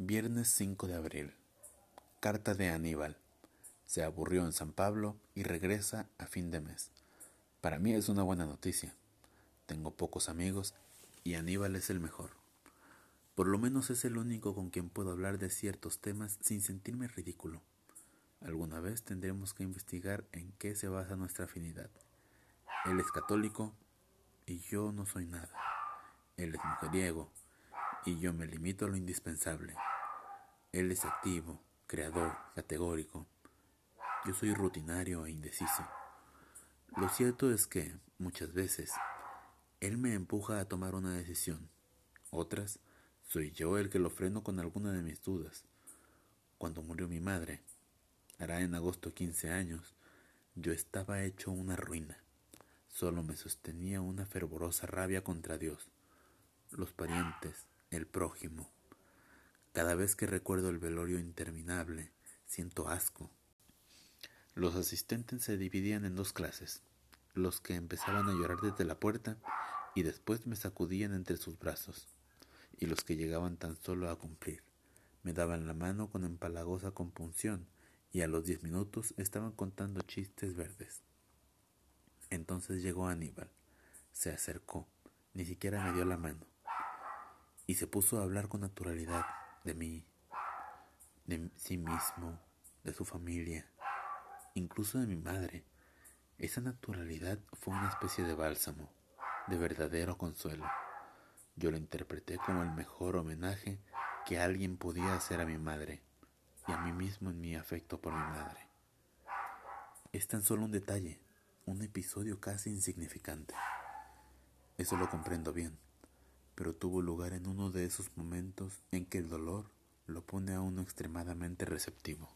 Viernes 5 de abril. Carta de Aníbal. Se aburrió en San Pablo y regresa a fin de mes. Para mí es una buena noticia. Tengo pocos amigos y Aníbal es el mejor. Por lo menos es el único con quien puedo hablar de ciertos temas sin sentirme ridículo. Alguna vez tendremos que investigar en qué se basa nuestra afinidad. Él es católico y yo no soy nada. Él es mujeriego y yo me limito a lo indispensable. Él es activo, creador, categórico. Yo soy rutinario e indeciso. Lo cierto es que, muchas veces, Él me empuja a tomar una decisión. Otras, soy yo el que lo freno con alguna de mis dudas. Cuando murió mi madre, hará en agosto 15 años, yo estaba hecho una ruina. Solo me sostenía una fervorosa rabia contra Dios, los parientes, el prójimo. Cada vez que recuerdo el velorio interminable, siento asco. Los asistentes se dividían en dos clases, los que empezaban a llorar desde la puerta y después me sacudían entre sus brazos, y los que llegaban tan solo a cumplir. Me daban la mano con empalagosa compunción y a los diez minutos estaban contando chistes verdes. Entonces llegó Aníbal, se acercó, ni siquiera me dio la mano y se puso a hablar con naturalidad de mí, de sí mismo, de su familia, incluso de mi madre. Esa naturalidad fue una especie de bálsamo, de verdadero consuelo. Yo lo interpreté como el mejor homenaje que alguien podía hacer a mi madre y a mí mismo en mi afecto por mi madre. Es tan solo un detalle, un episodio casi insignificante. Eso lo comprendo bien pero tuvo lugar en uno de esos momentos en que el dolor lo pone a uno extremadamente receptivo.